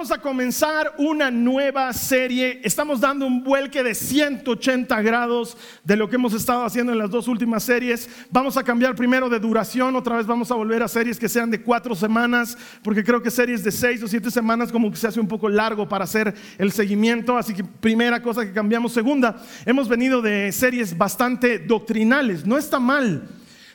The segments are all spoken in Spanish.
Vamos a comenzar una nueva serie. Estamos dando un vuelque de 180 grados de lo que hemos estado haciendo en las dos últimas series. Vamos a cambiar primero de duración, otra vez vamos a volver a series que sean de cuatro semanas, porque creo que series de seis o siete semanas como que se hace un poco largo para hacer el seguimiento. Así que primera cosa que cambiamos. Segunda, hemos venido de series bastante doctrinales. No está mal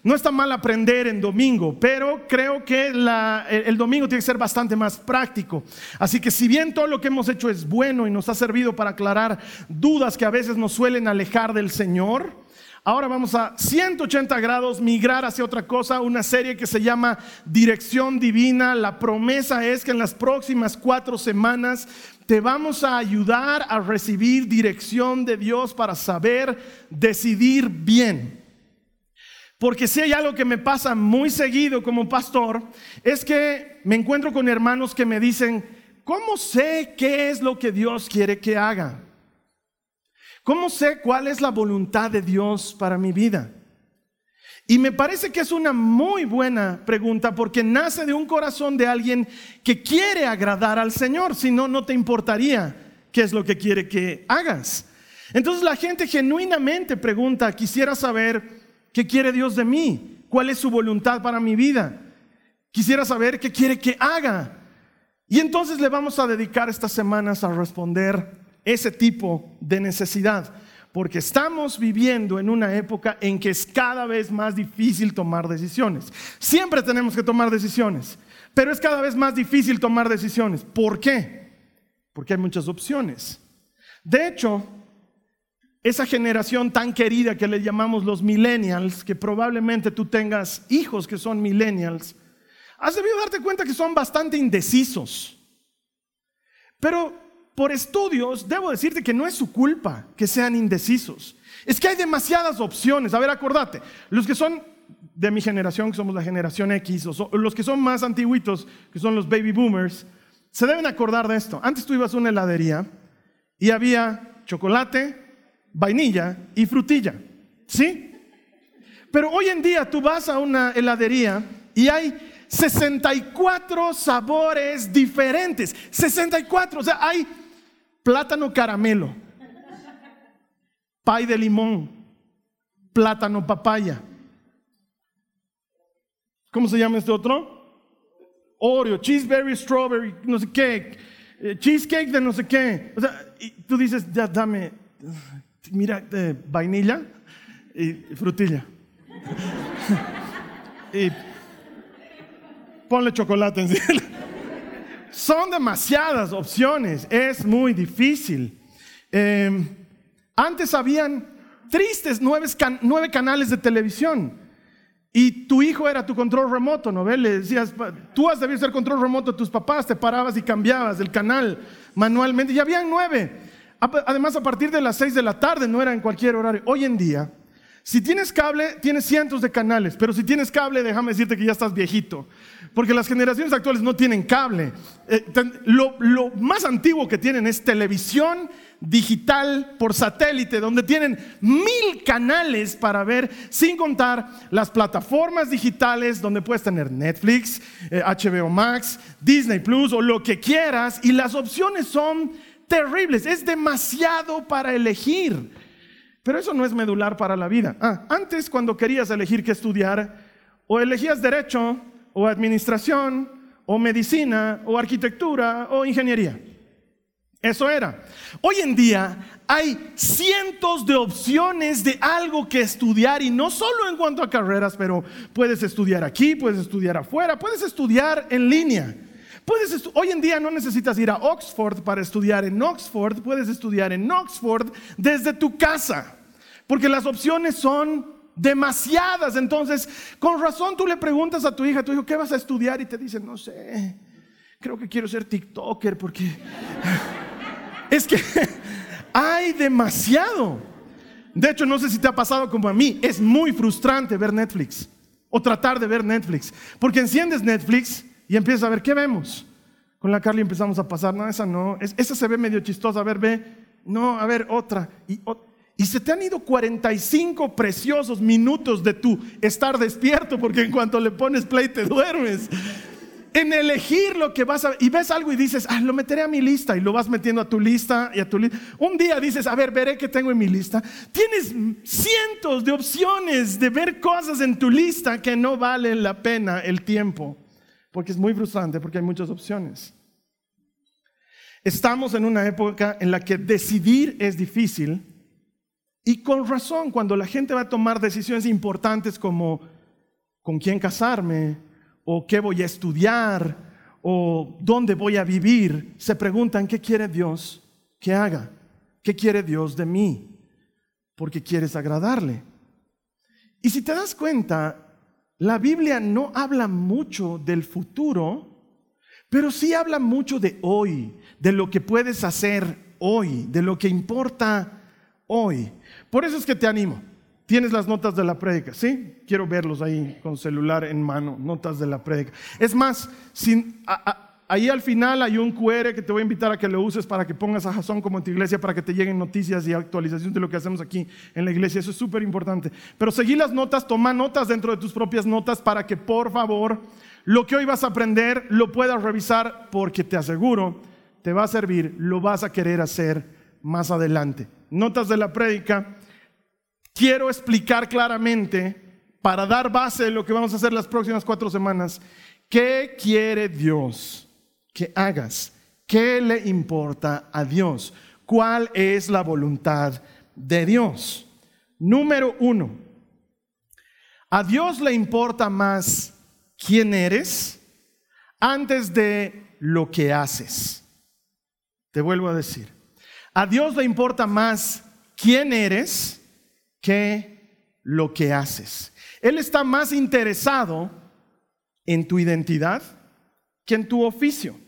no está mal aprender en domingo, pero creo que el domingo tiene que ser bastante más práctico. Así que si bien todo lo que hemos hecho es bueno y nos ha servido para aclarar dudas que a veces nos suelen alejar del Señor, ahora vamos a 180 grados migrar hacia otra cosa, una serie que se llama Dirección Divina. La promesa es que en las próximas cuatro semanas te vamos a ayudar a recibir dirección de Dios para saber decidir bien. Porque si hay algo que me pasa muy seguido como pastor, es que me encuentro con hermanos que me dicen, ¿cómo sé qué es lo que Dios quiere que haga? ¿Cómo sé cuál es la voluntad de Dios para mi vida? Y me parece que es una muy buena pregunta porque nace de un corazón de alguien que quiere agradar al Señor, si no, no te importaría qué es lo que quiere que hagas. Entonces la gente genuinamente pregunta, quisiera saber ¿Qué quiere Dios de mí? ¿Cuál es su voluntad para mi vida? Quisiera saber qué quiere que haga. Y entonces le vamos a dedicar estas semanas a responder ese tipo de necesidad, porque estamos viviendo en una época en que es cada vez más difícil tomar decisiones. Siempre tenemos que tomar decisiones, pero es cada vez más difícil tomar decisiones. ¿Por qué? Porque hay muchas opciones. De hecho, esa generación tan querida que le llamamos los millennials, que probablemente tú tengas hijos que son millennials, has debido darte cuenta que son bastante indecisos. Pero por estudios, debo decirte que no es su culpa que sean indecisos. Es que hay demasiadas opciones. A ver, acordate, los que son de mi generación, que somos la generación X, o los que son más antiguitos, que son los baby boomers, se deben acordar de esto. Antes tú ibas a una heladería y había chocolate, vainilla y frutilla. ¿Sí? Pero hoy en día tú vas a una heladería y hay 64 sabores diferentes. 64, o sea, hay plátano caramelo, pay de limón, plátano papaya. ¿Cómo se llama este otro? Oreo, cheeseberry, strawberry, no sé qué, eh, cheesecake de no sé qué. O sea, y tú dices, ya dame, mira, de vainilla y frutilla. y ponle chocolate encima. Son demasiadas opciones, es muy difícil. Em, antes habían tristes nueve, canales de televisión y tu hijo era tu control remoto, ¿no? Le decías, tú has debido ser control remoto tus papás, te parabas y cambiabas el canal manualmente y habían nueve. Además, a partir de las 6 de la tarde, no era en cualquier horario. Hoy en día, si tienes cable, tienes cientos de canales, pero si tienes cable, déjame decirte que ya estás viejito, porque las generaciones actuales no tienen cable. Eh, lo, más antiguo que tienen es televisión digital por satélite, donde tienen mil canales para ver, sin contar las plataformas digitales donde puedes tener Netflix, HBO eh, Max, Disney Plus o lo que quieras, y las opciones son terribles, es demasiado para elegir. Pero eso no es medular para la vida. Ah, antes cuando querías elegir qué estudiar, o elegías derecho, o administración, o medicina, o arquitectura, o ingeniería. Eso era. Hoy en día hay cientos de opciones de algo que estudiar y no solo en cuanto a carreras, pero puedes estudiar aquí, puedes estudiar afuera, puedes estudiar en línea. Puedes hoy en día no necesitas ir a Oxford para estudiar en Oxford, puedes estudiar en Oxford desde tu casa. Porque las opciones son demasiadas. Entonces, con razón tú le preguntas a tu hija, tu hijo, ¿qué vas a estudiar? Y te dice, no sé, creo que quiero ser TikToker porque es que hay demasiado. De hecho, no sé si te ha pasado como a mí, es muy frustrante ver Netflix o tratar de ver Netflix, porque enciendes Netflix y empiezas a ver, ¿qué vemos? Con la Carly empezamos a pasar, no, esa no, esa se ve medio chistosa, a ver, ve, no, a ver, otra. Y, y se te han ido 45 preciosos minutos de tu estar despierto, porque en cuanto le pones play te duermes en elegir lo que vas a y ves algo y dices, ah, lo meteré a mi lista y lo vas metiendo a tu lista y a tu lista. Un día dices, a ver, veré qué tengo en mi lista. Tienes cientos de opciones de ver cosas en tu lista que no valen la pena el tiempo, porque es muy frustrante, porque hay muchas opciones. Estamos en una época en la que decidir es difícil y con razón cuando la gente va a tomar decisiones importantes como con quién casarme, o qué voy a estudiar o dónde voy a vivir, se preguntan qué quiere Dios que haga, qué quiere Dios de mí, porque quieres agradarle. Y si te das cuenta, la Biblia no habla mucho del futuro, pero sí habla mucho de hoy, de lo que puedes hacer hoy, de lo que importa hoy. Por eso es que te animo. Tienes las notas de la prédica, ¿sí? Quiero verlos ahí con celular en mano, notas de la prédica. Es más, ahí al final hay un QR que te voy a invitar a que lo uses para que pongas a Jason como en tu iglesia, para que te lleguen noticias y actualizaciones de lo que hacemos aquí en la iglesia. Eso es súper importante. Pero seguí las notas, toma notas dentro de tus propias notas para que por favor lo que hoy vas a aprender lo puedas revisar porque te aseguro, te va a servir, lo vas a querer hacer más adelante. Notas de la prédica quiero explicar claramente, para dar base de lo que vamos a hacer las próximas cuatro semanas, qué quiere Dios que hagas, qué le importa a Dios, cuál es la voluntad de Dios. Número uno, a Dios le importa más quién eres antes de lo que haces. Te vuelvo a decir, a Dios le importa más quién eres que lo que haces. Él está más interesado en tu identidad que en tu oficio.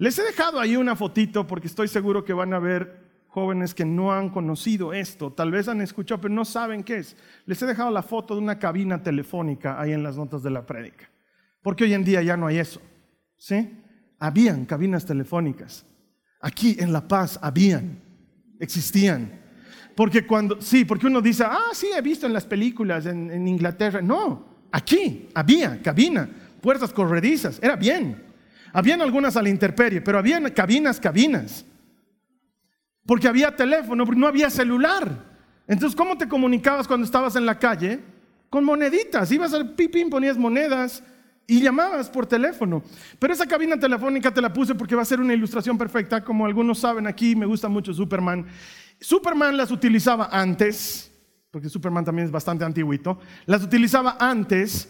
Les he dejado ahí una fotito porque estoy seguro que van a ver jóvenes que no han conocido esto, tal vez han escuchado, pero no saben qué es. Les he dejado la foto de una cabina telefónica ahí en las notas de la prédica, porque hoy en día ya no hay eso. ¿Sí? Habían cabinas telefónicas. Aquí en La Paz habían, existían. Porque cuando, sí, porque uno dice, ah, sí, he visto en las películas en, Inglaterra. No, aquí había cabina, puertas corredizas, era bien. Habían algunas a la intemperie, pero había cabinas, cabinas. Porque había teléfono, no había celular. Entonces, ¿cómo te comunicabas cuando estabas en la calle? Con moneditas. Ibas al pipín, ponías monedas y llamabas por teléfono. Pero esa cabina telefónica te la puse porque va a ser una ilustración perfecta. Como algunos saben aquí, me gusta mucho Superman. Superman las utilizaba antes, porque Superman también es bastante antiguito, las utilizaba antes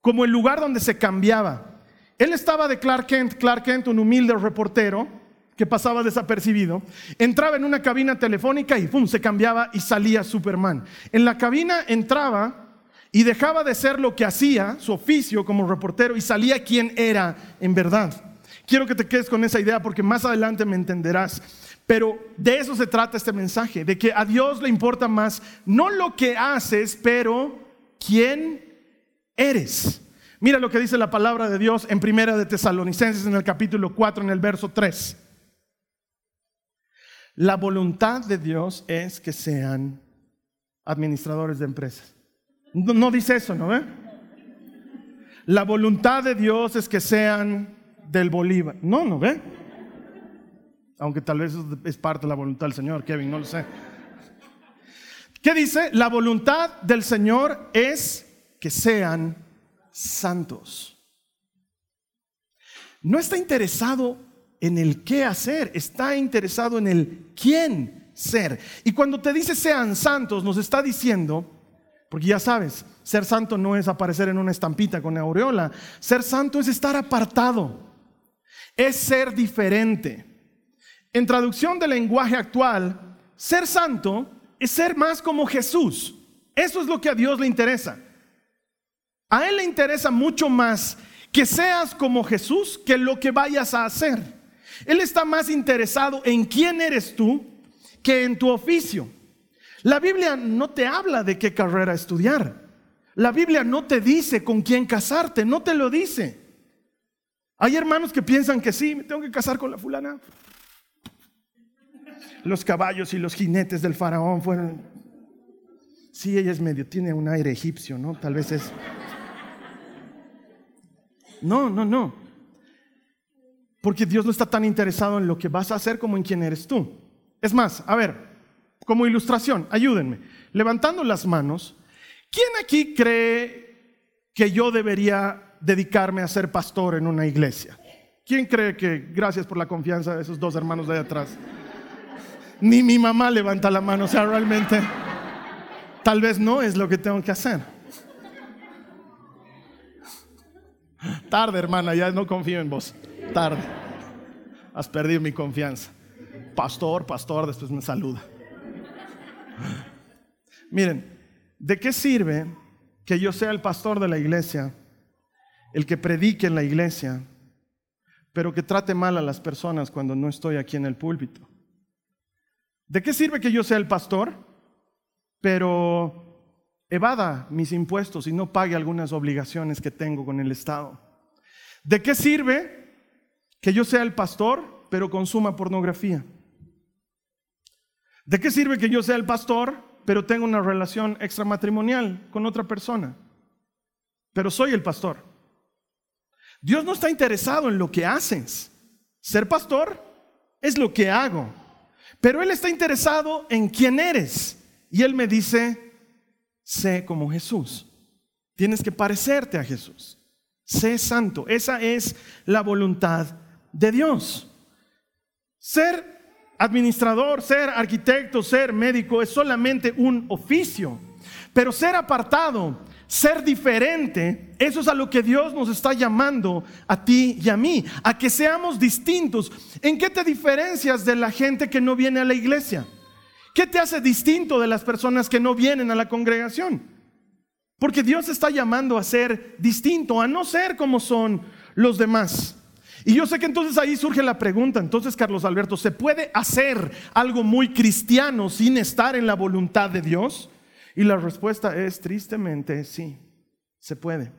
como el lugar donde se cambiaba. Él estaba de Clark Kent, Clark Kent, un humilde reportero que pasaba desapercibido, entraba en una cabina telefónica y ¡pum! se cambiaba y salía Superman. En la cabina entraba y dejaba de ser lo que hacía, su oficio como reportero, y salía quien era en verdad. Quiero que te quedes con esa idea porque más adelante me entenderás. Pero de eso se trata este mensaje, de que a Dios le importa más no lo que haces, pero quién eres. Mira lo que dice la palabra de Dios en Primera de Tesalonicenses en el capítulo 4 en el verso 3. La voluntad de Dios es que sean administradores de empresas. No, dice eso, ¿no ve? La voluntad de Dios es que sean del Bolívar. No, ¿no ve? Aunque tal vez es parte de la voluntad del Señor, Kevin, no lo sé. ¿Qué dice? La voluntad del Señor es que sean santos. No está interesado en el qué hacer, está interesado en el quién ser. Y cuando te dice sean santos, nos está diciendo, porque ya sabes, ser santo no es aparecer en una estampita con aureola, ser santo es estar apartado, es ser diferente. En traducción del lenguaje actual, ser santo es ser más como Jesús. Eso es lo que a Dios le interesa. A Él le interesa mucho más que seas como Jesús que lo que vayas a hacer. Él está más interesado en quién eres tú que en tu oficio. La Biblia no te habla de qué carrera estudiar. La Biblia no te dice con quién casarte, no te lo dice. Hay hermanos que piensan que sí, me tengo que casar con la fulana. Los caballos y los jinetes del faraón fueron... Sí, ella es medio, tiene un aire egipcio, ¿no? Tal vez es... No, no, no. Porque Dios no está tan interesado en lo que vas a hacer como en quién eres tú. Es más, a ver, como ilustración, ayúdenme. Levantando las manos, ¿quién aquí cree que yo debería dedicarme a ser pastor en una iglesia? ¿Quién cree que, gracias por la confianza de esos dos hermanos de atrás? Ni mi mamá levanta la mano, o sea, realmente tal vez no es lo que tengo que hacer. Tarde, hermana, ya no confío en vos. Tarde. Has perdido mi confianza. Pastor, pastor, después me saluda. Miren, ¿de qué sirve que yo sea el pastor de la iglesia, el que predique en la iglesia, pero que trate mal a las personas cuando no estoy aquí en el púlpito? ¿De qué sirve que yo sea el pastor, pero evada mis impuestos y no pague algunas obligaciones que tengo con el Estado? ¿De qué sirve que yo sea el pastor, pero consuma pornografía? ¿De qué sirve que yo sea el pastor, pero tenga una relación extramatrimonial con otra persona? Pero soy el pastor. Dios no está interesado en lo que haces. Ser pastor es lo que hago. Pero Él está interesado en quién eres. Y Él me dice, sé como Jesús. Tienes que parecerte a Jesús. Sé santo. Esa es la voluntad de Dios. Ser administrador, ser arquitecto, ser médico es solamente un oficio. Pero ser apartado, ser diferente, eso es a lo que Dios nos está llamando a ti y a mí, a que seamos distintos. ¿En qué te diferencias de la gente que no viene a la iglesia? ¿Qué te hace distinto de las personas que no vienen a la congregación? Porque Dios está llamando a ser distinto, a no ser como son los demás. Y yo sé que entonces ahí surge la pregunta, entonces Carlos Alberto, ¿se puede hacer algo muy cristiano sin estar en la voluntad de Dios? Y la respuesta es tristemente sí, se puede.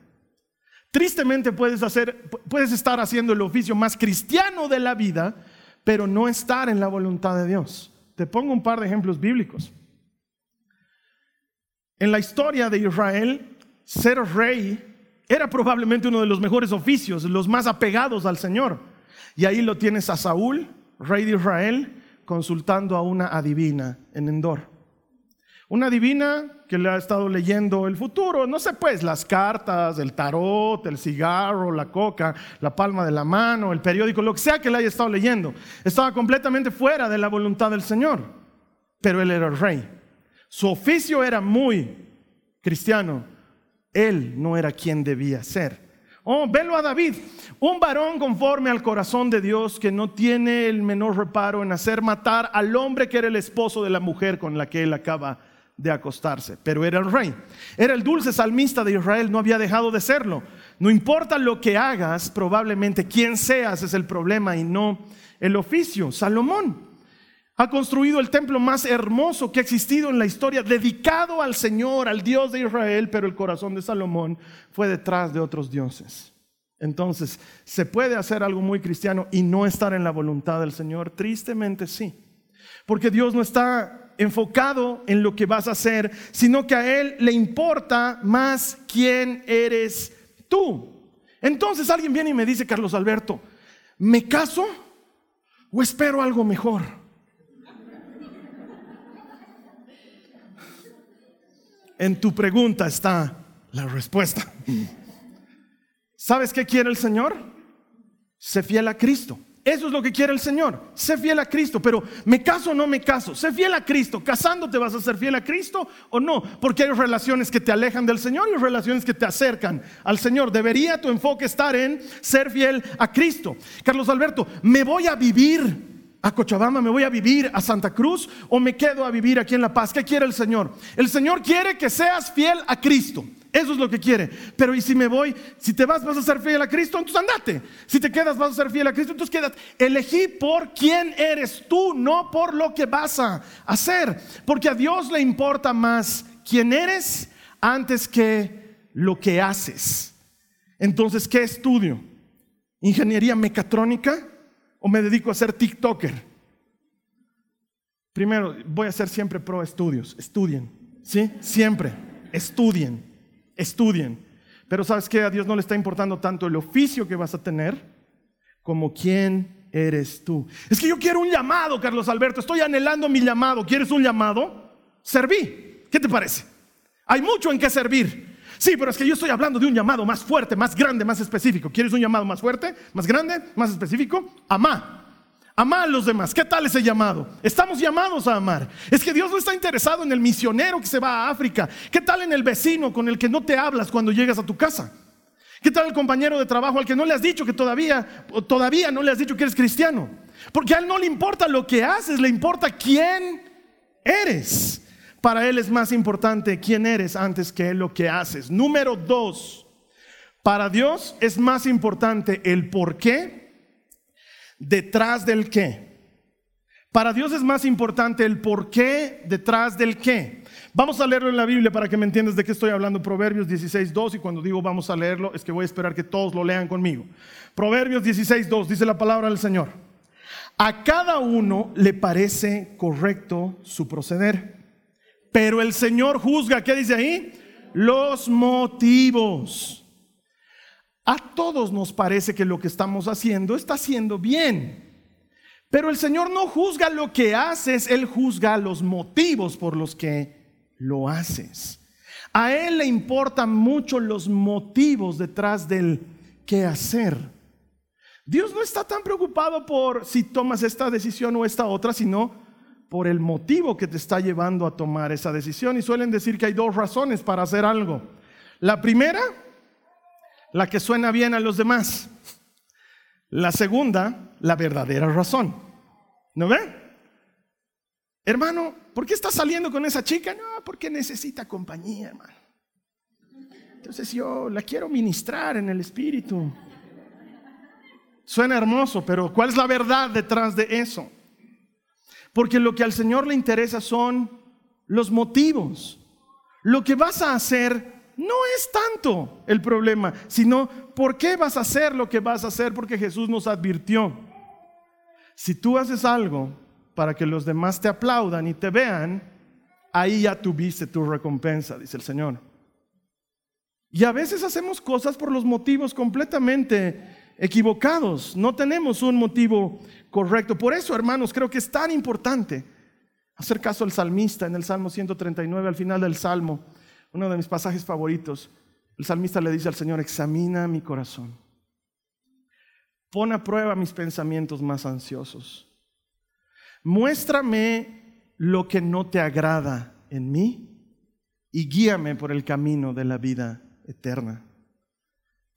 Tristemente puedes hacer puedes estar haciendo el oficio más cristiano de la vida, pero no estar en la voluntad de Dios. Te pongo un par de ejemplos bíblicos. En la historia de Israel, ser rey era probablemente uno de los mejores oficios, los más apegados al Señor. Y ahí lo tienes a Saúl, rey de Israel, consultando a una adivina en Endor. Una divina que le ha estado leyendo el futuro, no sé pues, las cartas, el tarot, el cigarro, la coca, la palma de la mano, el periódico, lo que sea que le haya estado leyendo. Estaba completamente fuera de la voluntad del Señor, pero él era el rey. Su oficio era muy cristiano. Él no era quien debía ser. Oh, velo a David, un varón conforme al corazón de Dios que no tiene el menor reparo en hacer matar al hombre que era el esposo de la mujer con la que él acaba de acostarse, pero era el rey. Era el dulce salmista de Israel, no había dejado de serlo. No importa lo que hagas, probablemente quien seas es el problema y no el oficio. Salomón ha construido el templo más hermoso que ha existido en la historia, dedicado al Señor, al Dios de Israel, pero el corazón de Salomón fue detrás de otros dioses. Entonces, ¿se puede hacer algo muy cristiano y no estar en la voluntad del Señor? Tristemente sí. Porque Dios no está enfocado en lo que vas a hacer, sino que a Él le importa más quién eres tú. Entonces alguien viene y me dice, Carlos Alberto, ¿me caso o espero algo mejor? En tu pregunta está la respuesta. ¿Sabes qué quiere el Señor? Sé fiel a Cristo. Eso es lo que quiere el Señor. Sé fiel a Cristo, pero ¿me caso o no me caso? Sé fiel a Cristo. ¿Casándote vas a ser fiel a Cristo o no? Porque hay relaciones que te alejan del Señor y relaciones que te acercan al Señor. Debería tu enfoque estar en ser fiel a Cristo. Carlos Alberto, me voy a vivir a Cochabamba, me voy a vivir a Santa Cruz o me quedo a vivir aquí en La Paz. ¿Qué quiere el Señor? El Señor quiere que seas fiel a Cristo. Eso es lo que quiere. Pero y si me voy, si te vas, vas a ser fiel a Cristo, entonces andate. Si te quedas, vas a ser fiel a Cristo, entonces quédate. Elegí por quién eres tú, no por lo que vas a hacer. Porque a Dios le importa más quién eres antes que lo que haces. Entonces, ¿qué estudio? ¿Ingeniería mecatrónica o me dedico a ser TikToker? Primero, voy a ser siempre pro estudios. Estudien, ¿sí? Siempre. Estudien estudien. Pero sabes que a Dios no le está importando tanto el oficio que vas a tener como quién eres tú. Es que yo quiero un llamado, Carlos Alberto. Estoy anhelando mi llamado. ¿Quieres un llamado? Serví. ¿Qué te parece? Hay mucho en qué servir. Sí, pero es que yo estoy hablando de un llamado más fuerte, más grande, más específico. ¿Quieres un llamado más fuerte, más grande, más específico? Amá. Amar a los demás. ¿Qué tal ese llamado? Estamos llamados a amar. Es que Dios no está interesado en el misionero que se va a África. ¿Qué tal en el vecino con el que no te hablas cuando llegas a tu casa? ¿Qué tal el compañero de trabajo al que no le has dicho que todavía, todavía no le has dicho que eres cristiano? Porque a él no le importa lo que haces, le importa quién eres. Para él es más importante quién eres antes que lo que haces. Número dos, para Dios es más importante el por qué detrás del qué. Para Dios es más importante el por qué detrás del qué. Vamos a leerlo en la Biblia para que me entiendas de qué estoy hablando. Proverbios 16, 2. Y cuando digo vamos a leerlo, es que voy a esperar que todos lo lean conmigo. Proverbios 16, 2. Dice la palabra del Señor. A cada uno le parece correcto su proceder. Pero el Señor juzga, ¿qué dice ahí? Los motivos. A todos nos parece que lo que estamos haciendo está haciendo bien. Pero el Señor no juzga lo que haces, Él juzga los motivos por los que lo haces. A Él le importan mucho los motivos detrás del qué hacer. Dios no está tan preocupado por si tomas esta decisión o esta otra, sino por el motivo que te está llevando a tomar esa decisión. Y suelen decir que hay dos razones para hacer algo. La primera la que suena bien a los demás. La segunda, la verdadera razón. ¿No ve? Hermano, ¿por qué está saliendo con esa chica? No, porque necesita compañía, hermano. Entonces yo la quiero ministrar en el espíritu. Suena hermoso, pero ¿cuál es la verdad detrás de eso? Porque lo que al Señor le interesa son los motivos. Lo que vas a hacer no es tanto el problema, sino por qué vas a hacer lo que vas a hacer, porque Jesús nos advirtió. Si tú haces algo para que los demás te aplaudan y te vean, ahí ya tuviste tu recompensa, dice el Señor. Y a veces hacemos cosas por los motivos completamente equivocados. No tenemos un motivo correcto. Por eso, hermanos, creo que es tan importante hacer caso al salmista en el Salmo 139, al final del Salmo uno de mis pasajes favoritos, el salmista le dice al Señor, examina mi corazón, pon a prueba mis pensamientos más ansiosos, muéstrame lo que no te agrada en mí y guíame por el camino de la vida eterna.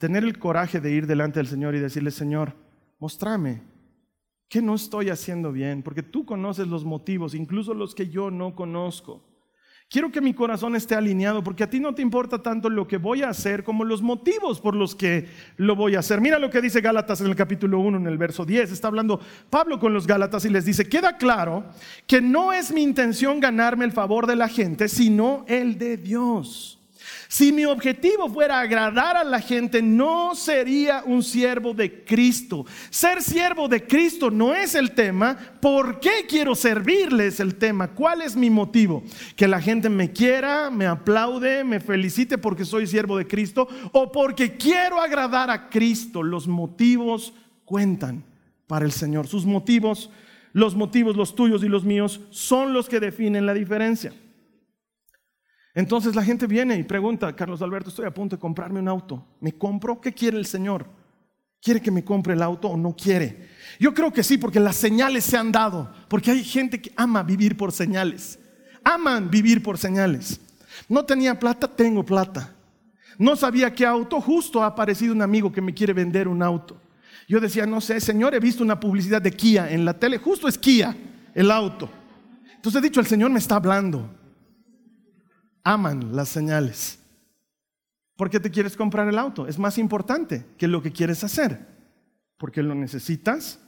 Tener el coraje de ir delante del Señor y decirle, Señor, mostrame que no estoy haciendo bien, porque tú conoces los motivos, incluso los que yo no conozco. Quiero que mi corazón esté alineado porque a ti no te importa tanto lo que voy a hacer como los motivos por los que lo voy a hacer. Mira lo que dice Gálatas en el capítulo 1, en el verso 10. Está hablando Pablo con los Gálatas y les dice, queda claro que no es mi intención ganarme el favor de la gente, sino el de Dios. Si mi objetivo fuera agradar a la gente, no sería un siervo de Cristo. Ser siervo de Cristo no es el tema. ¿Por qué quiero servirles el tema? ¿Cuál es mi motivo? Que la gente me quiera, me aplaude, me felicite porque soy siervo de Cristo o porque quiero agradar a Cristo. Los motivos cuentan para el Señor. Sus motivos, los motivos, los tuyos y los míos, son los que definen la diferencia. Entonces la gente viene y pregunta, Carlos Alberto, estoy a punto de comprarme un auto. ¿Me compro? ¿Qué quiere el Señor? ¿Quiere que me compre el auto o no quiere? Yo creo que sí, porque las señales se han dado, porque hay gente que ama vivir por señales. Aman vivir por señales. No tenía plata, tengo plata. No sabía qué auto, justo ha aparecido un amigo que me quiere vender un auto. Yo decía, no sé, Señor, he visto una publicidad de Kia en la tele, justo es Kia, el auto. Entonces he dicho, el Señor me está hablando. Aman las señales. ¿Por qué te quieres comprar el auto? Es más importante que lo que quieres hacer. ¿Porque lo necesitas?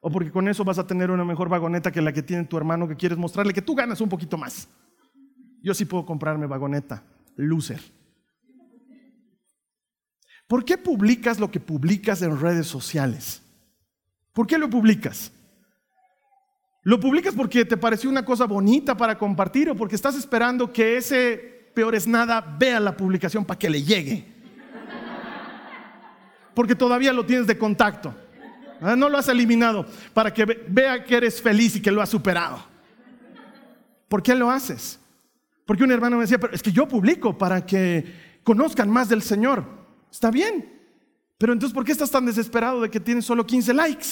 ¿O porque con eso vas a tener una mejor vagoneta que la que tiene tu hermano que quieres mostrarle que tú ganas un poquito más? Yo sí puedo comprarme vagoneta, loser. ¿Por qué publicas lo que publicas en redes sociales? ¿Por qué lo publicas? ¿Lo publicas porque te pareció una cosa bonita para compartir o porque estás esperando que ese peor es nada vea la publicación para que le llegue? Porque todavía lo tienes de contacto. ¿Ah? No lo has eliminado para que vea que eres feliz y que lo has superado. ¿Por qué lo haces? Porque un hermano me decía, pero es que yo publico para que conozcan más del Señor. Está bien. Pero entonces, ¿por qué estás tan desesperado de que tienes solo 15 likes?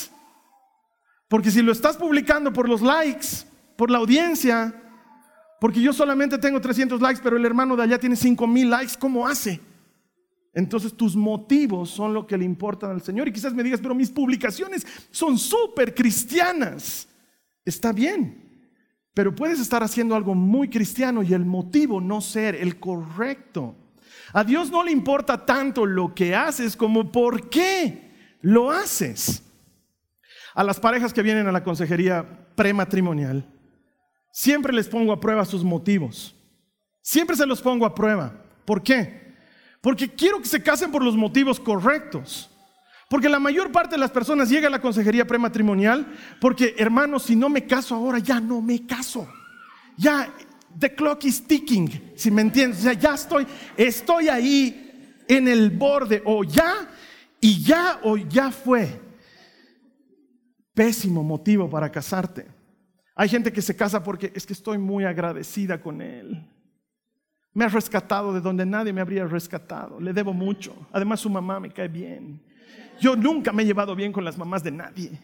Porque si lo estás publicando por los likes, por la audiencia, porque yo solamente tengo 300 likes, pero el hermano de allá tiene 5000 likes, ¿cómo hace? Entonces tus motivos son lo que le importan al Señor. Y quizás me digas, pero mis publicaciones son súper cristianas. Está bien, pero puedes estar haciendo algo muy cristiano y el motivo no ser el correcto. A Dios no le importa tanto lo que haces como por qué lo haces. A las parejas que vienen a la consejería prematrimonial, siempre les pongo a prueba sus motivos. Siempre se los pongo a prueba. ¿Por qué? Porque quiero que se casen por los motivos correctos. Porque la mayor parte de las personas llega a la consejería prematrimonial porque, hermanos, si no me caso ahora, ya no me caso. Ya, the clock is ticking, si me entiendes. O sea, ya estoy, estoy ahí en el borde, o ya, y ya, o ya fue pésimo motivo para casarte. Hay gente que se casa porque es que estoy muy agradecida con él. Me ha rescatado de donde nadie me habría rescatado. Le debo mucho. Además su mamá me cae bien. Yo nunca me he llevado bien con las mamás de nadie.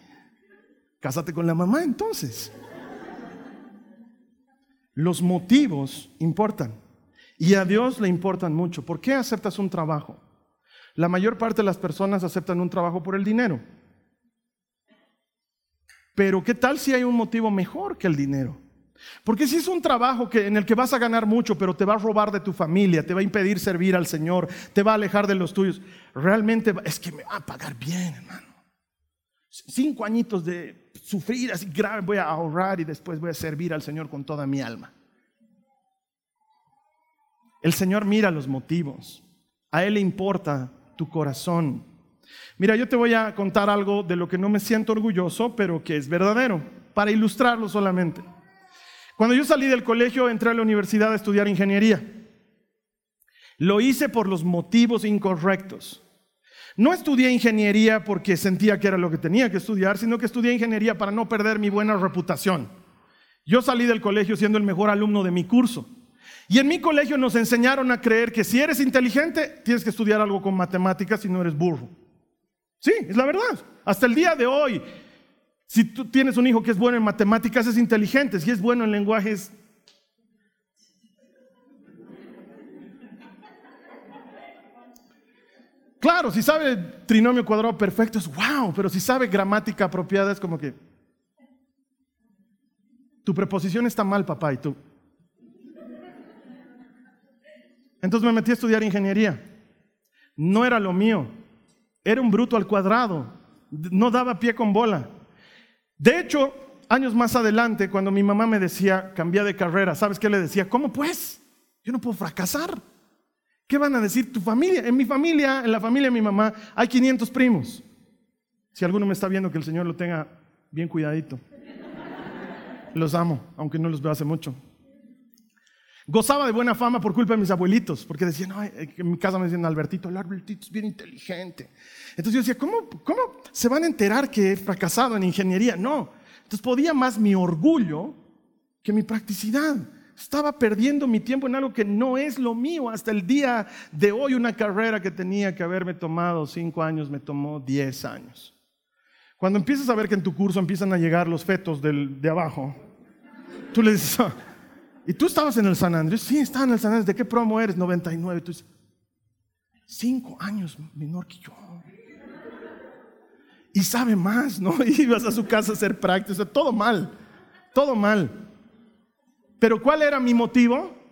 Cásate con la mamá entonces. Los motivos importan. Y a Dios le importan mucho. ¿Por qué aceptas un trabajo? La mayor parte de las personas aceptan un trabajo por el dinero. Pero ¿qué tal si hay un motivo mejor que el dinero? Porque si es un trabajo que, en el que vas a ganar mucho, pero te va a robar de tu familia, te va a impedir servir al Señor, te va a alejar de los tuyos, realmente es que me va a pagar bien, hermano. Cinco añitos de sufrir así grave, voy a ahorrar y después voy a servir al Señor con toda mi alma. El Señor mira los motivos, a Él le importa tu corazón. Mira, yo te voy a contar algo de lo que no me siento orgulloso, pero que es verdadero, para ilustrarlo solamente. Cuando yo salí del colegio, entré a la universidad a estudiar ingeniería. Lo hice por los motivos incorrectos. No estudié ingeniería porque sentía que era lo que tenía que estudiar, sino que estudié ingeniería para no perder mi buena reputación. Yo salí del colegio siendo el mejor alumno de mi curso. Y en mi colegio nos enseñaron a creer que si eres inteligente, tienes que estudiar algo con matemáticas si no eres burro. Sí, es la verdad. Hasta el día de hoy, si tú tienes un hijo que es bueno en matemáticas, es inteligente. Si es bueno en lenguajes... Claro, si sabe trinomio cuadrado perfecto es wow, pero si sabe gramática apropiada es como que... Tu preposición está mal, papá, y tú... Entonces me metí a estudiar ingeniería. No era lo mío. Era un bruto al cuadrado, no daba pie con bola. De hecho, años más adelante, cuando mi mamá me decía, cambia de carrera, ¿sabes qué le decía? ¿Cómo pues? Yo no puedo fracasar. ¿Qué van a decir tu familia? En mi familia, en la familia de mi mamá, hay 500 primos. Si alguno me está viendo, que el Señor lo tenga bien cuidadito. Los amo, aunque no los veo hace mucho. Gozaba de buena fama por culpa de mis abuelitos, porque decían, no, eh, en mi casa me decían, Albertito, el Albertito es bien inteligente. Entonces yo decía, ¿cómo, ¿cómo se van a enterar que he fracasado en ingeniería? No. Entonces podía más mi orgullo que mi practicidad. Estaba perdiendo mi tiempo en algo que no es lo mío. Hasta el día de hoy, una carrera que tenía que haberme tomado cinco años, me tomó diez años. Cuando empiezas a ver que en tu curso empiezan a llegar los fetos de abajo, tú le dices, ah, ¿Y tú estabas en el San Andrés? Sí, estaba en el San Andrés. ¿De qué promo eres? 99. Tú dices, cinco años menor que yo. y sabe más, ¿no? Ibas a su casa a hacer práctica, todo mal, todo mal. Pero ¿cuál era mi motivo?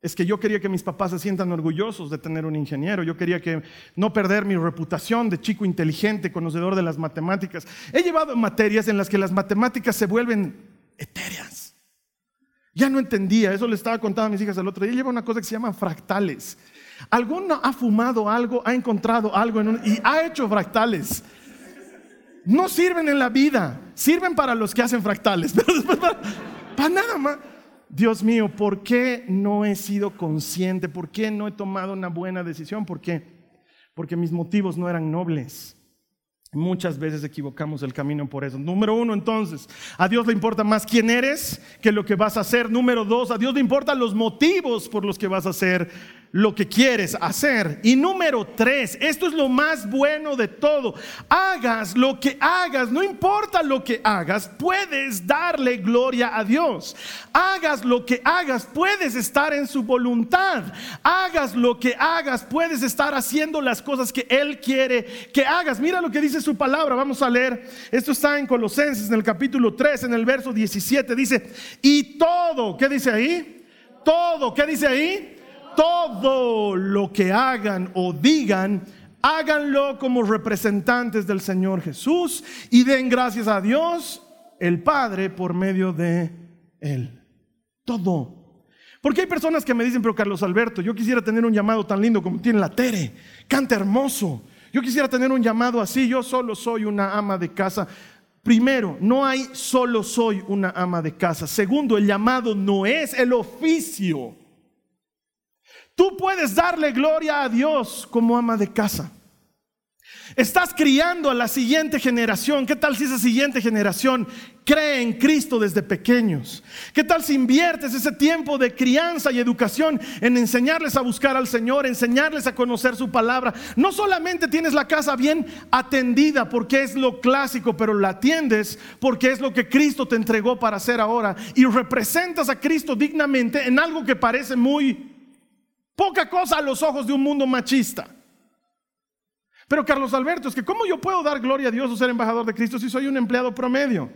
Es que yo quería que mis papás se sientan orgullosos de tener un ingeniero. Yo quería que no perder mi reputación de chico inteligente, conocedor de las matemáticas. He llevado materias en las que las matemáticas se vuelven etéreas. Ya no entendía, eso le estaba contando a mis hijas el otro día. Lleva una cosa que se llama fractales. Alguno ha fumado algo, ha encontrado algo y ha hecho fractales. No sirven en la vida, sirven para los que hacen fractales, pero después para nada más. Dios mío, ¿por qué no he sido consciente? ¿Por qué no he tomado una buena decisión? ¿Por qué? Porque mis motivos no eran nobles. Muchas veces equivocamos el camino por eso. Número uno, entonces, a Dios le importa más quién eres que lo que vas a hacer. Número dos, a Dios le importan los motivos por los que vas a hacer lo que quieres hacer. Y número tres, esto es lo más bueno de todo. Hagas lo que hagas, no importa lo que hagas, puedes darle gloria a Dios. Hagas lo que hagas, puedes estar en su voluntad. Hagas lo que hagas, puedes estar haciendo las cosas que Él quiere que hagas. Mira lo que dice su palabra, vamos a leer. Esto está en Colosenses, en el capítulo 3, en el verso 17. Dice, y todo, ¿qué dice ahí? Todo, ¿qué dice ahí? Todo lo que hagan o digan, háganlo como representantes del Señor Jesús y den gracias a Dios, el Padre, por medio de Él. Todo. Porque hay personas que me dicen, pero Carlos Alberto, yo quisiera tener un llamado tan lindo como tiene la Tere, canta hermoso. Yo quisiera tener un llamado así, yo solo soy una ama de casa. Primero, no hay solo soy una ama de casa. Segundo, el llamado no es el oficio. Tú puedes darle gloria a Dios como ama de casa. Estás criando a la siguiente generación. ¿Qué tal si esa siguiente generación cree en Cristo desde pequeños? ¿Qué tal si inviertes ese tiempo de crianza y educación en enseñarles a buscar al Señor, enseñarles a conocer su palabra? No solamente tienes la casa bien atendida porque es lo clásico, pero la atiendes porque es lo que Cristo te entregó para hacer ahora y representas a Cristo dignamente en algo que parece muy Poca cosa a los ojos de un mundo machista. Pero Carlos Alberto, es que ¿cómo yo puedo dar gloria a Dios o ser embajador de Cristo si soy un empleado promedio?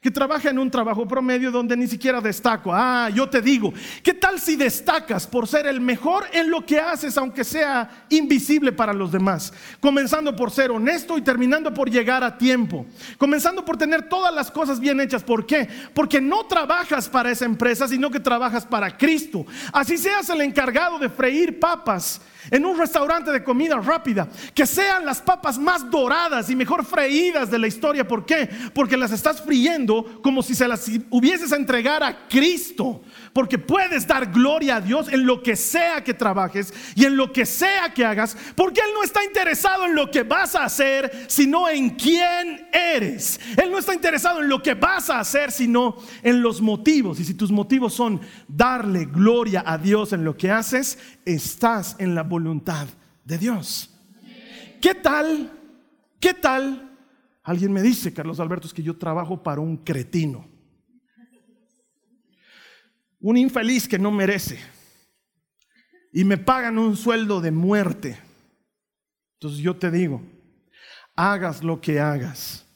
Que trabaja en un trabajo promedio donde ni siquiera destaco. Ah, yo te digo, ¿qué tal si destacas por ser el mejor en lo que haces, aunque sea invisible para los demás? Comenzando por ser honesto y terminando por llegar a tiempo. Comenzando por tener todas las cosas bien hechas. ¿Por qué? Porque no trabajas para esa empresa, sino que trabajas para Cristo. Así seas el encargado de freír papas en un restaurante de comida rápida, que sean las papas más doradas y mejor freídas de la historia. ¿Por qué? Porque las estás friendo como si se las hubieses a entregar a Cristo. Porque puedes dar gloria a Dios en lo que sea que trabajes y en lo que sea que hagas, porque Él no está interesado en lo que vas a hacer, sino en quién eres. Él no está interesado en lo que vas a hacer, sino en los motivos. Y si tus motivos son darle gloria a Dios en lo que haces, estás en la voluntad de Dios. ¿Qué tal? ¿Qué tal? Alguien me dice, Carlos Alberto, es que yo trabajo para un cretino. Un infeliz que no merece. Y me pagan un sueldo de muerte. Entonces yo te digo, hagas lo que hagas,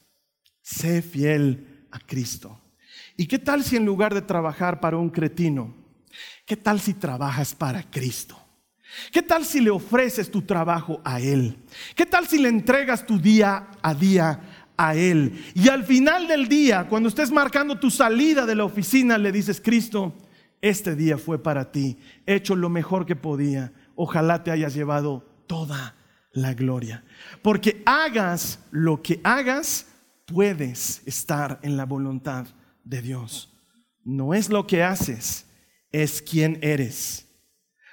sé fiel a Cristo. ¿Y qué tal si en lugar de trabajar para un cretino, qué tal si trabajas para Cristo? ¿Qué tal si le ofreces tu trabajo a Él? ¿Qué tal si le entregas tu día a día a Él? Y al final del día, cuando estés marcando tu salida de la oficina, le dices, Cristo, este día fue para ti, he hecho lo mejor que podía, ojalá te hayas llevado toda la gloria. Porque hagas lo que hagas, puedes estar en la voluntad de Dios. No es lo que haces, es quien eres.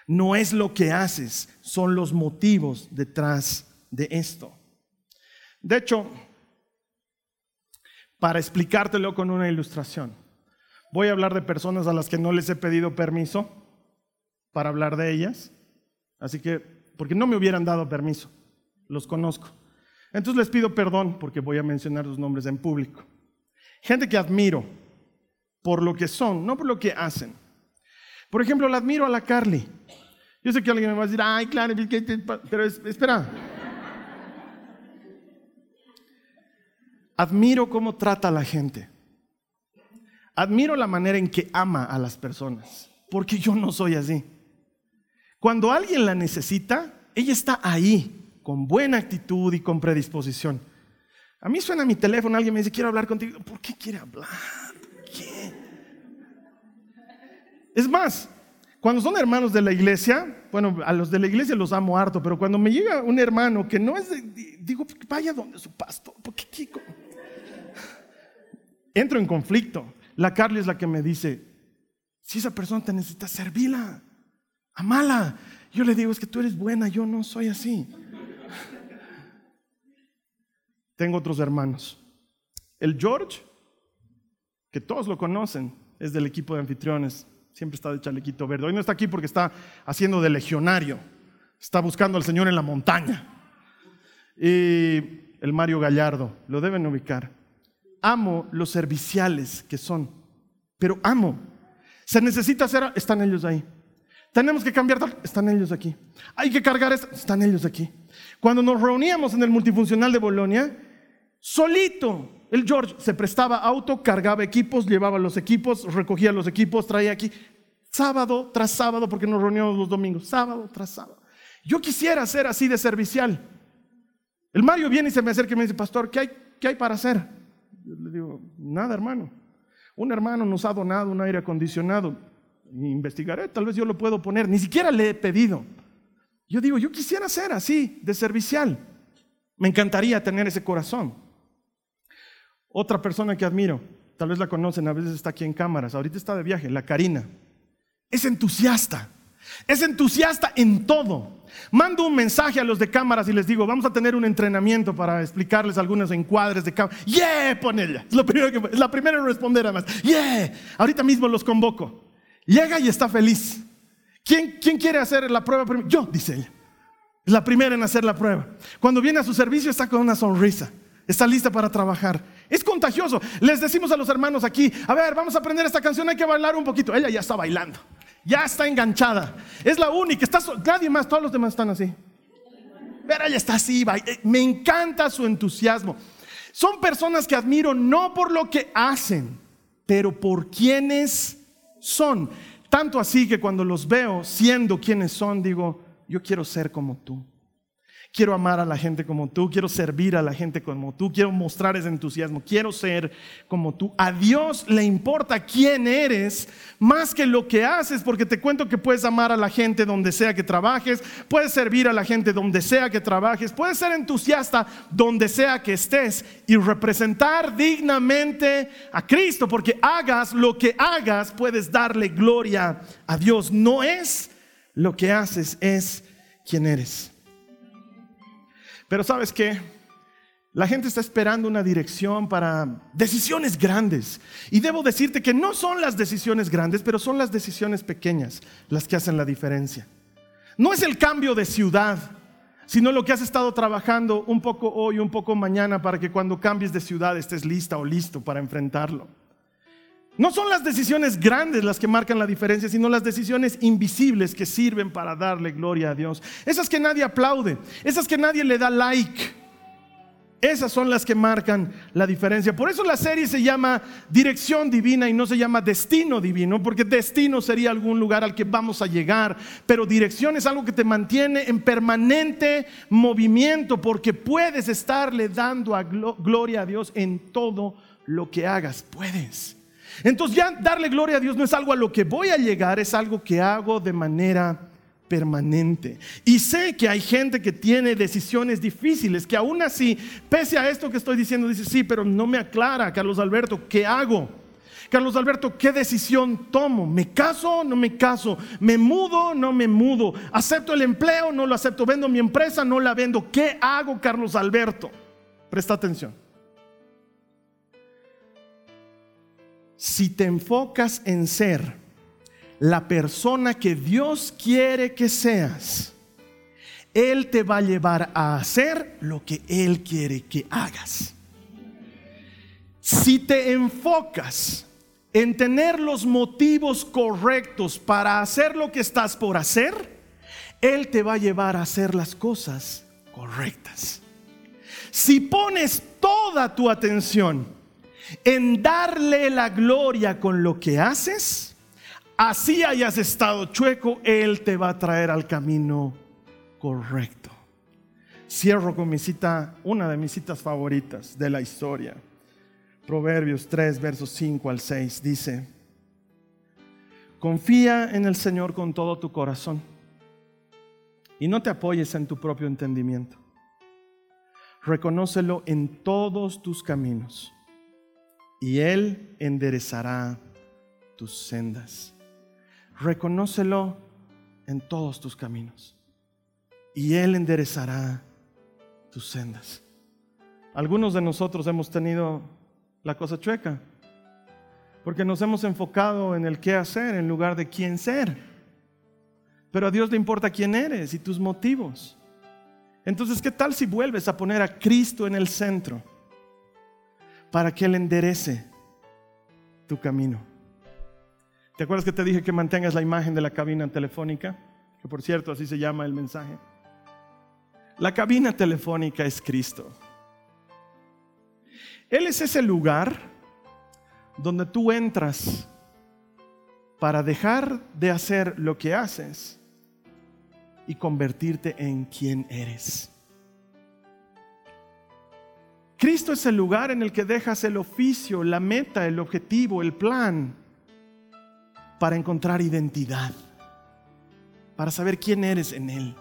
No es lo que haces, son los motivos detrás de esto. De hecho, para explicártelo con una ilustración, voy a hablar de personas a las que no les he pedido permiso para hablar de ellas. Así que, porque no me hubieran dado permiso, los conozco. Entonces les pido perdón porque voy a mencionar los nombres en público. Gente que admiro por lo que son, no por lo que hacen. Por ejemplo, la admiro a la Carly. Yo sé que alguien me va a decir, ay, claro, pero espera. admiro cómo trata a la gente. Admiro la manera en que ama a las personas, porque yo no soy así. Cuando alguien la necesita, ella está ahí, con buena actitud y con predisposición. A mí suena mi teléfono, alguien me dice, quiero hablar contigo. ¿Por qué quiere hablar? ¿Qué? Es más, cuando son hermanos de la iglesia, bueno, a los de la iglesia los amo harto, pero cuando me llega un hermano que no es digo, vaya donde su pastor, porque qué? Entro en conflicto. La Carly es la que me dice, si esa persona te necesita, servila, amala. Yo le digo, es que tú eres buena, yo no soy así. Tengo otros hermanos. El George, que todos lo conocen, es del equipo de anfitriones, siempre está de chalequito verde. Hoy no está aquí porque está haciendo de legionario, está buscando al Señor en la montaña. Y el Mario Gallardo, lo deben ubicar amo los serviciales que son, pero amo. Se necesita hacer, están ellos ahí. Tenemos que cambiar, están ellos aquí. Hay que cargar están ellos aquí. Cuando nos reuníamos en el multifuncional de Bolonia, solito, el George se prestaba auto, cargaba equipos, llevaba los equipos, recogía los equipos, traía aquí, sábado tras sábado, porque nos reuníamos los domingos, sábado tras sábado. Yo quisiera ser así de servicial. El Mario viene y se me acerca y me dice, pastor, ¿qué hay, qué hay para hacer? Yo le digo, nada hermano. Un hermano nos ha donado un aire acondicionado. Investigaré, tal vez yo lo puedo poner. Ni siquiera le he pedido. Yo digo, yo quisiera ser así, de servicial. Me encantaría tener ese corazón. Otra persona que admiro, tal vez la conocen, a veces está aquí en cámaras, ahorita está de viaje, la Karina. Es entusiasta. Es entusiasta en todo. Mando un mensaje a los de cámaras y les digo, vamos a tener un entrenamiento para explicarles algunos encuadres de cámara. ¡Yeah! Pon ella. Es, la primera en responder además. ¡Yeah! Ahorita mismo los convoco. Llega y está feliz. ¿Quién, quién quiere hacer la prueba primero? Yo, dice ella. Es la primera en hacer la prueba. Cuando viene a su servicio está con una sonrisa. Está lista para trabajar. Es contagioso. Les decimos a los hermanos aquí, a ver, vamos a aprender esta canción, hay que bailar un poquito. Ella ya está bailando ya está enganchada. Es la única, está, nadie más, todos los demás están así. Pero ella está así, eh, me encanta su entusiasmo. Son personas que admiro no por lo que hacen, pero por quienes son. Tanto así que cuando los veo siendo quienes son, digo, yo quiero ser como tú. Quiero amar a la gente como tú, quiero servir a la gente como tú, quiero mostrar ese entusiasmo, quiero ser como tú. A Dios le importa quién eres más que lo que haces, porque te cuento que puedes amar a la gente donde sea que trabajes, puedes servir a la gente donde sea que trabajes, puedes ser entusiasta donde sea que estés y representar dignamente a Cristo, porque hagas lo que hagas, puedes darle gloria a Dios. No es lo que haces, es quien eres. Pero sabes qué? La gente está esperando una dirección para decisiones grandes. Y debo decirte que no son las decisiones grandes, pero son las decisiones pequeñas las que hacen la diferencia. No es el cambio de ciudad, sino lo que has estado trabajando un poco hoy, un poco mañana, para que cuando cambies de ciudad estés lista o listo para enfrentarlo. No son las decisiones grandes las que marcan la diferencia, sino las decisiones invisibles que sirven para darle gloria a Dios. Esas que nadie aplaude, esas que nadie le da like. Esas son las que marcan la diferencia. Por eso la serie se llama Dirección Divina y no se llama Destino Divino, porque destino sería algún lugar al que vamos a llegar, pero dirección es algo que te mantiene en permanente movimiento, porque puedes estarle dando a gloria a Dios en todo lo que hagas. Puedes. Entonces ya darle gloria a Dios no es algo a lo que voy a llegar, es algo que hago de manera permanente. Y sé que hay gente que tiene decisiones difíciles, que aún así, pese a esto que estoy diciendo, dice, sí, pero no me aclara, Carlos Alberto, ¿qué hago? Carlos Alberto, ¿qué decisión tomo? ¿Me caso o no me caso? ¿Me mudo o no me mudo? ¿Acepto el empleo o no lo acepto? ¿Vendo mi empresa no la vendo? ¿Qué hago, Carlos Alberto? Presta atención. Si te enfocas en ser la persona que Dios quiere que seas, Él te va a llevar a hacer lo que Él quiere que hagas. Si te enfocas en tener los motivos correctos para hacer lo que estás por hacer, Él te va a llevar a hacer las cosas correctas. Si pones toda tu atención en darle la gloria con lo que haces, así hayas estado chueco, Él te va a traer al camino correcto. Cierro con mi cita, una de mis citas favoritas de la historia. Proverbios 3, versos 5 al 6 dice, confía en el Señor con todo tu corazón y no te apoyes en tu propio entendimiento. Reconócelo en todos tus caminos y Él enderezará tus sendas. Reconócelo en todos tus caminos y Él enderezará tus sendas. Algunos de nosotros hemos tenido la cosa chueca porque nos hemos enfocado en el qué hacer en lugar de quién ser. Pero a Dios le importa quién eres y tus motivos. Entonces, ¿qué tal si vuelves a poner a Cristo en el centro para que Él enderece tu camino? ¿Te acuerdas que te dije que mantengas la imagen de la cabina telefónica? Que por cierto, así se llama el mensaje. La cabina telefónica es Cristo. Él es ese lugar donde tú entras para dejar de hacer lo que haces y convertirte en quien eres. Cristo es el lugar en el que dejas el oficio, la meta, el objetivo, el plan para encontrar identidad, para saber quién eres en Él.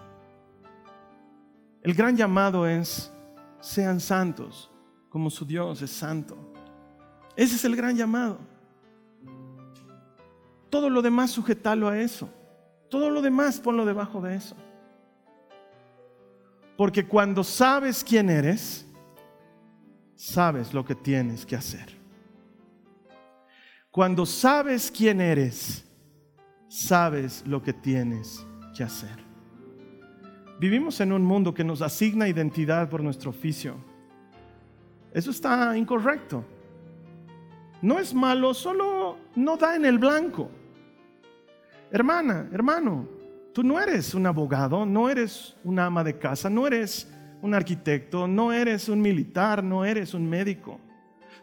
El gran llamado es, sean santos como su Dios es santo. Ese es el gran llamado. Todo lo demás sujetalo a eso. Todo lo demás ponlo debajo de eso. Porque cuando sabes quién eres, sabes lo que tienes que hacer. Cuando sabes quién eres, sabes lo que tienes que hacer. Vivimos en un mundo que nos asigna identidad por nuestro oficio. Eso está incorrecto. No es malo, solo no da en el blanco. Hermana, hermano, tú no eres un abogado, no eres una ama de casa, no eres un arquitecto, no eres un militar, no eres un médico,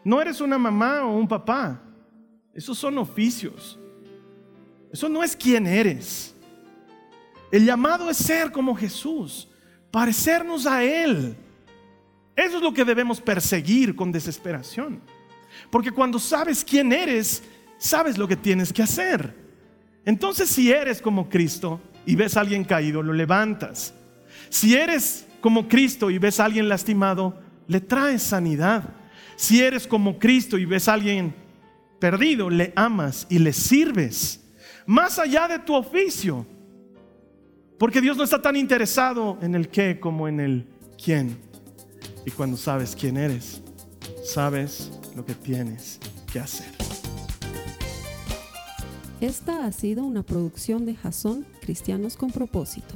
no eres una mamá o un papá. Esos son oficios. Eso no es quién eres. El llamado es ser como Jesús, parecernos a Él. Eso es lo que debemos perseguir con desesperación. Porque cuando sabes quién eres, sabes lo que tienes que hacer. Entonces si eres como Cristo y ves a alguien caído, lo levantas. Si eres como Cristo y ves a alguien lastimado, le traes sanidad. Si eres como Cristo y ves a alguien perdido, le amas y le sirves. Más allá de tu oficio. Porque Dios no está tan interesado en el qué como en el quién. Y cuando sabes quién eres, sabes lo que tienes que hacer. Esta ha sido una producción de Jason Cristianos con Propósito.